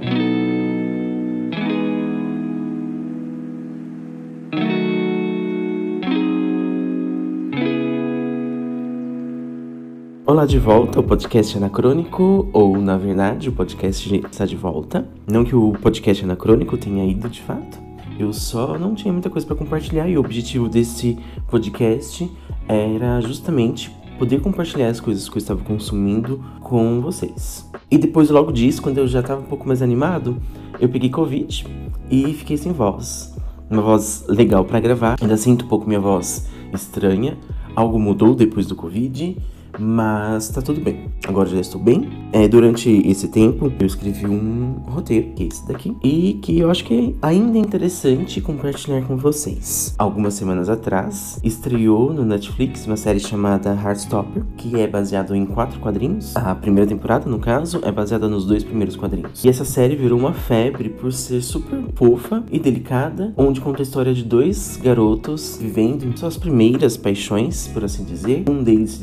Olá de volta ao podcast Anacrônico, ou na verdade o podcast está de volta. Não que o podcast Anacrônico tenha ido de fato, eu só não tinha muita coisa para compartilhar e o objetivo desse podcast era justamente poder compartilhar as coisas que eu estava consumindo com vocês. E depois, logo disso, quando eu já estava um pouco mais animado, eu peguei Covid e fiquei sem voz. Uma voz legal para gravar, ainda sinto um pouco minha voz estranha. Algo mudou depois do Covid mas tá tudo bem. Agora já estou bem. É, durante esse tempo, eu escrevi um roteiro, que é esse daqui, e que eu acho que é ainda interessante compartilhar com vocês. Algumas semanas atrás, estreou no Netflix uma série chamada Heartstopper, que é baseado em quatro quadrinhos. A primeira temporada, no caso, é baseada nos dois primeiros quadrinhos. E essa série virou uma febre por ser super fofa e delicada, onde conta a história de dois garotos vivendo suas primeiras paixões, por assim dizer. Um deles se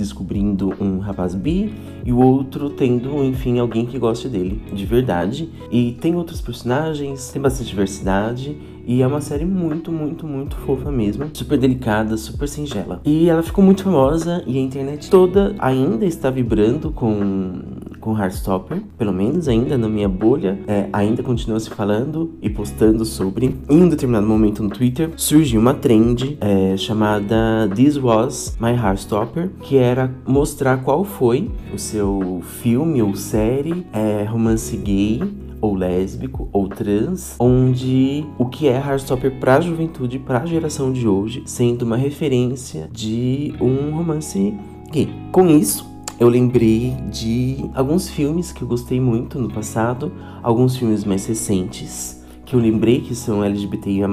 descobrindo um rapaz bi e o outro tendo, enfim, alguém que goste dele de verdade. E tem outros personagens, tem bastante diversidade e é uma série muito, muito, muito fofa mesmo. Super delicada, super singela. E ela ficou muito famosa e a internet toda ainda está vibrando com, com Heartstopper. Pelo menos ainda na minha bolha. É, ainda continua se falando e postando sobre. Em um determinado momento no Twitter surgiu uma trend é, chamada This Was My Heartstopper. Que era mostrar qual foi o seu filme ou série é, romance gay ou lésbico ou trans, onde o que é Heartstopper para a juventude, para a geração de hoje, sendo uma referência de um romance gay. Com isso, eu lembrei de alguns filmes que eu gostei muito no passado, alguns filmes mais recentes que eu lembrei que são LGBTIA+,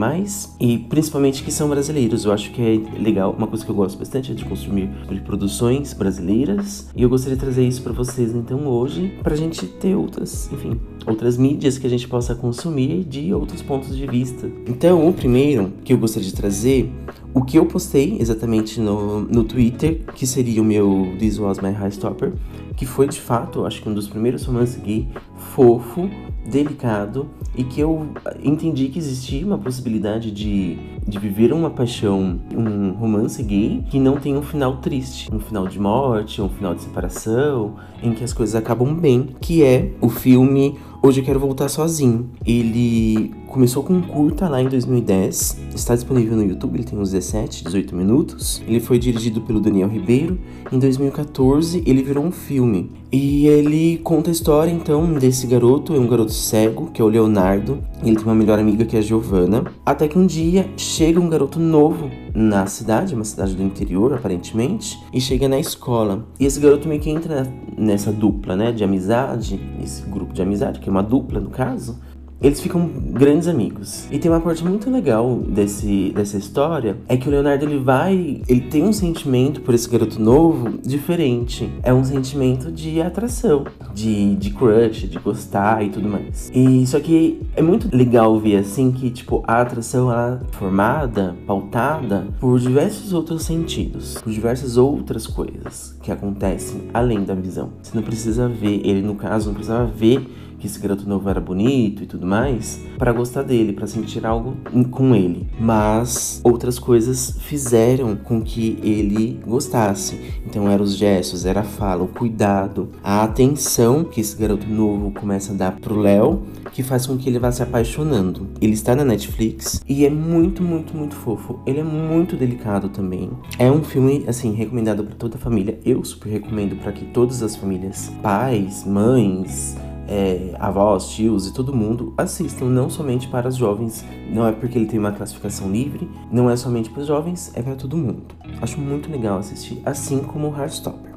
e principalmente que são brasileiros. Eu acho que é legal, uma coisa que eu gosto bastante é de consumir produções brasileiras, e eu gostaria de trazer isso para vocês então hoje, pra gente ter outras, enfim, outras mídias que a gente possa consumir de outros pontos de vista. Então, o primeiro que eu gostaria de trazer, o que eu postei exatamente no, no Twitter, que seria o meu This Was My High Stopper, que foi de fato, acho que um dos primeiros romances gay fofo, delicado e que eu entendi que existia uma possibilidade de, de viver uma paixão, um romance gay que não tem um final triste, um final de morte, um final de separação, em que as coisas acabam bem, que é o filme Hoje Eu Quero Voltar Sozinho. Ele começou com um curta lá em 2010, está disponível no YouTube, ele tem uns 17, 18 minutos. Ele foi dirigido pelo Daniel Ribeiro. Em 2014, ele virou um filme. E ele conta a história então desse garoto, é um garoto cego, que é o Leonardo. Ele tem uma melhor amiga que é a Giovanna. Até que um dia chega um garoto novo na cidade, uma cidade do interior, aparentemente, e chega na escola. E esse garoto meio que entra nessa dupla, né, de amizade, esse grupo de amizade, que é uma dupla no caso, eles ficam grandes amigos. E tem uma parte muito legal desse, dessa história, é que o Leonardo ele vai, ele tem um sentimento por esse garoto novo diferente. É um sentimento de atração, de, de crush, de gostar e tudo mais. E só que é muito legal ver assim que tipo a atração ela é formada, pautada por diversos outros sentidos, por diversas outras coisas que acontecem além da visão. Você não precisa ver, ele no caso não precisava ver que esse garoto novo era bonito e tudo mais, para gostar dele, para sentir algo com ele. Mas outras coisas fizeram com que ele gostasse. Então eram os gestos, era a fala, o cuidado, a atenção que esse garoto novo começa a dar pro Léo, que faz com que ele vá se apaixonando. Ele está na Netflix e é muito, muito, muito fofo. Ele é muito delicado também. É um filme assim recomendado para toda a família. Eu super recomendo para que todas as famílias, pais, mães, é, avós, tios e todo mundo assistam, não somente para os jovens, não é porque ele tem uma classificação livre, não é somente para os jovens, é para todo mundo. Acho muito legal assistir, assim como o Heartstopper.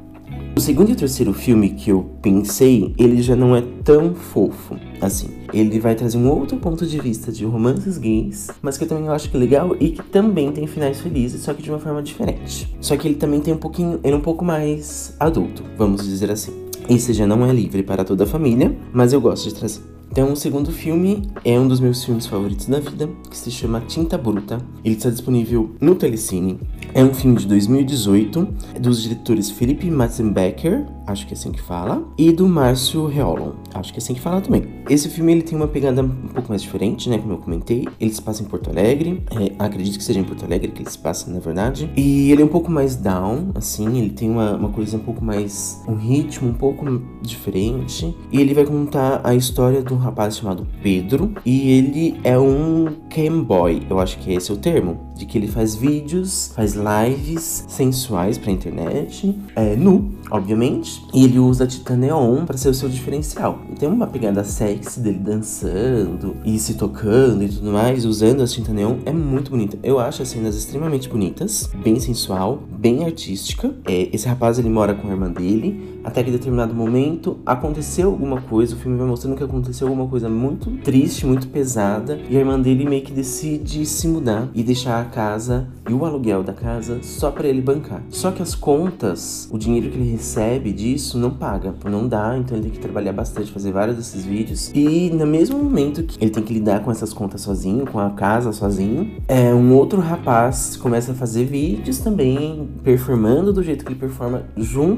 O segundo e o terceiro filme que eu pensei, ele já não é tão fofo assim. Ele vai trazer um outro ponto de vista de romances gays, mas que eu também acho que é legal e que também tem finais felizes, só que de uma forma diferente. Só que ele também tem um pouquinho, ele é um pouco mais adulto, vamos dizer assim. Esse já não é livre para toda a família, mas eu gosto de trazer. Então, o segundo filme é um dos meus filmes favoritos da vida, que se chama Tinta Bruta. Ele está disponível no Telecine. É um filme de 2018, é dos diretores Philip Matzenbecker acho que é assim que fala, e do Márcio Reolon, acho que é assim que fala também. Esse filme ele tem uma pegada um pouco mais diferente, né, como eu comentei. Ele se passa em Porto Alegre, é, acredito que seja em Porto Alegre que ele se passa, na verdade. E ele é um pouco mais down, assim, ele tem uma, uma coisa um pouco mais, um ritmo um pouco diferente. E ele vai contar a história de um rapaz chamado Pedro, e ele é um camboy, eu acho que esse é o termo, de que ele faz vídeos, faz lives sensuais pra internet, é, nu, obviamente, e ele usa a Titan Neon para ser o seu diferencial. Tem uma pegada sexy dele dançando e se tocando e tudo mais, usando a Tinta Neon, é muito bonita. Eu acho as cenas extremamente bonitas, bem sensual, bem artística. É, esse rapaz ele mora com a irmã dele, até que em determinado momento aconteceu alguma coisa, o filme vai mostrando que aconteceu alguma coisa muito triste, muito pesada, e a irmã dele meio que decide se mudar e deixar a casa e o aluguel da casa só para ele bancar. Só que as contas, o dinheiro que ele recebe disso não paga, não dá, então ele tem que trabalhar bastante, fazer vários desses vídeos. E no mesmo momento que ele tem que lidar com essas contas sozinho, com a casa sozinho, é um outro rapaz começa a fazer vídeos também performando do jeito que ele performa,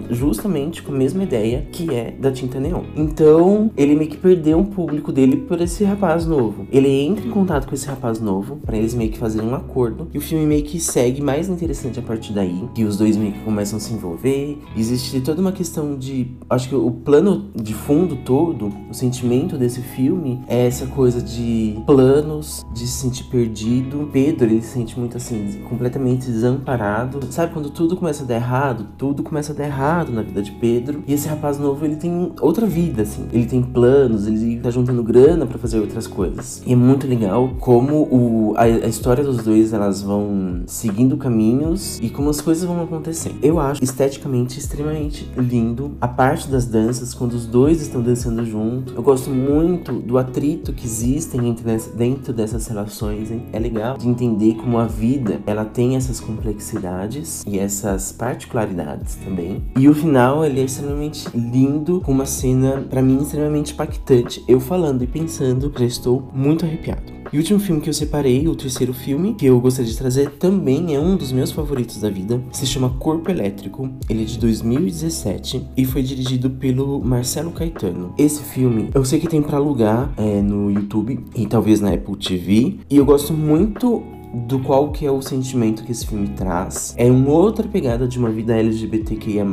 justamente com mesma ideia que é da tinta neon. Então, ele meio que perdeu um público dele por esse rapaz novo. Ele entra em contato com esse rapaz novo para eles meio que fazerem um acordo e o filme meio que segue mais interessante a partir daí, que os dois meio que começam a se envolver. Existe toda uma questão de, acho que o plano de fundo todo, o sentimento desse filme é essa coisa de planos, de se sentir perdido. Pedro, ele se sente muito assim, completamente desamparado. Sabe quando tudo começa a dar errado? Tudo começa a dar errado na vida de Pedro Pedro. E esse rapaz novo, ele tem outra vida, assim. Ele tem planos, ele tá juntando grana para fazer outras coisas. E é muito legal como o, a, a, história dos dois, elas vão seguindo caminhos e como as coisas vão acontecendo. Eu acho esteticamente extremamente lindo a parte das danças, quando os dois estão dançando junto. Eu gosto muito do atrito que existem entre dentro dessas relações, hein? É legal de entender como a vida, ela tem essas complexidades e essas particularidades também. E o final, ele é extremamente lindo, com uma cena, para mim, extremamente impactante. Eu falando e pensando, já estou muito arrepiado. E o último filme que eu separei, o terceiro filme, que eu gostaria de trazer, também é um dos meus favoritos da vida. Se chama Corpo Elétrico. Ele é de 2017 e foi dirigido pelo Marcelo Caetano. Esse filme, eu sei que tem para alugar é, no YouTube e talvez na Apple TV. E eu gosto muito do qual que é o sentimento que esse filme traz. É uma outra pegada de uma vida LGBTQIA+,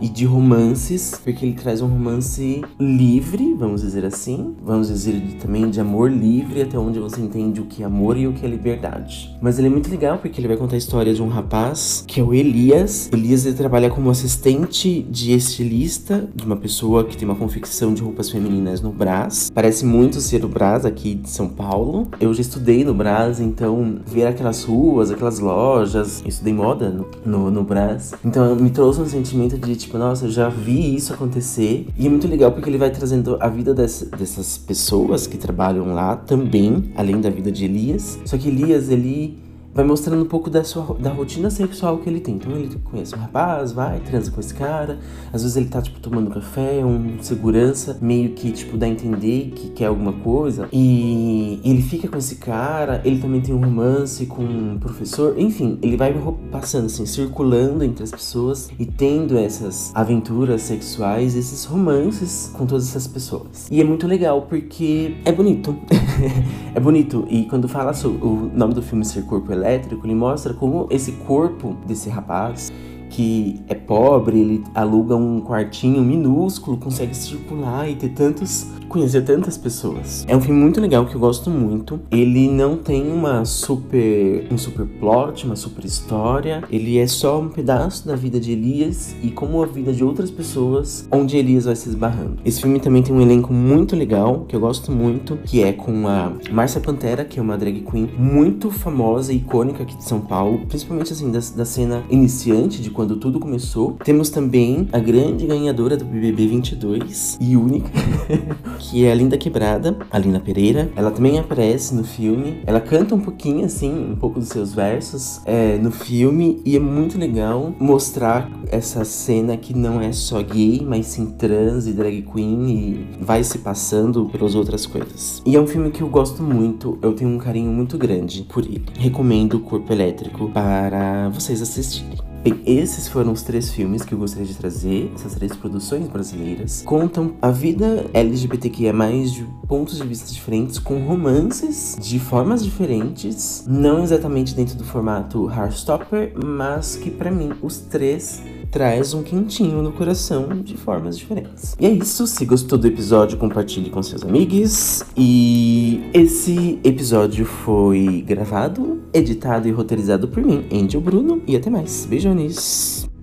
e de romances, porque ele traz um romance livre, vamos dizer assim. Vamos dizer também de amor livre, até onde você entende o que é amor e o que é liberdade. Mas ele é muito legal porque ele vai contar a história de um rapaz, que é o Elias. Elias ele trabalha como assistente de estilista de uma pessoa que tem uma confecção de roupas femininas no Brás. Parece muito ser o Brás aqui de São Paulo. Eu já estudei no Brás, então ver aquelas ruas, aquelas lojas. Eu estudei moda no, no, no Brás. Então me trouxe um sentimento de tipo, nossa, eu já vi isso acontecer. E é muito legal porque ele vai trazendo a vida dessa, dessas pessoas que trabalham lá também, além da vida de Elias. Só que Elias, ele vai mostrando um pouco da sua da rotina sexual que ele tem. Então ele conhece um rapaz, vai, transa com esse cara. Às vezes ele tá, tipo, tomando café, um segurança, meio que, tipo, dá a entender que quer alguma coisa. E ele fica com esse cara, ele também tem um romance com um professor. Enfim, ele vai passando, assim, circulando entre as pessoas e tendo essas aventuras sexuais, esses romances com todas essas pessoas. E é muito legal porque é bonito. é bonito. E quando fala sobre o nome do filme Ser Corpo Elétrico, elétrico, ele mostra como esse corpo desse rapaz que é pobre, ele aluga um quartinho minúsculo, consegue circular e ter tantos conhecer tantas pessoas. É um filme muito legal que eu gosto muito. Ele não tem uma super um super plot, uma super história. Ele é só um pedaço da vida de Elias e como a vida de outras pessoas, onde Elias vai se esbarrando. Esse filme também tem um elenco muito legal que eu gosto muito, que é com a Márcia Pantera, que é uma drag queen muito famosa e icônica aqui de São Paulo, principalmente assim da, da cena iniciante de quando tudo começou. Temos também a grande ganhadora do BBB 22 e única que é a Linda Quebrada, a Lina Pereira. Ela também aparece no filme. Ela canta um pouquinho, assim, um pouco dos seus versos é, no filme. E é muito legal mostrar essa cena que não é só gay, mas sim trans e drag queen e vai se passando pelas outras coisas. E é um filme que eu gosto muito, eu tenho um carinho muito grande por ele. Recomendo o Corpo Elétrico para vocês assistirem. Bem, esses foram os três filmes que eu gostaria de trazer, essas três produções brasileiras. Contam a vida LGBTQIA, de pontos de vista diferentes, com romances de formas diferentes, não exatamente dentro do formato Heartstopper, mas que para mim os três traz um quentinho no coração de formas diferentes. E é isso, se gostou do episódio, compartilhe com seus amigos. E esse episódio foi gravado, editado e roteirizado por mim, Angel Bruno. E até mais. Beijões!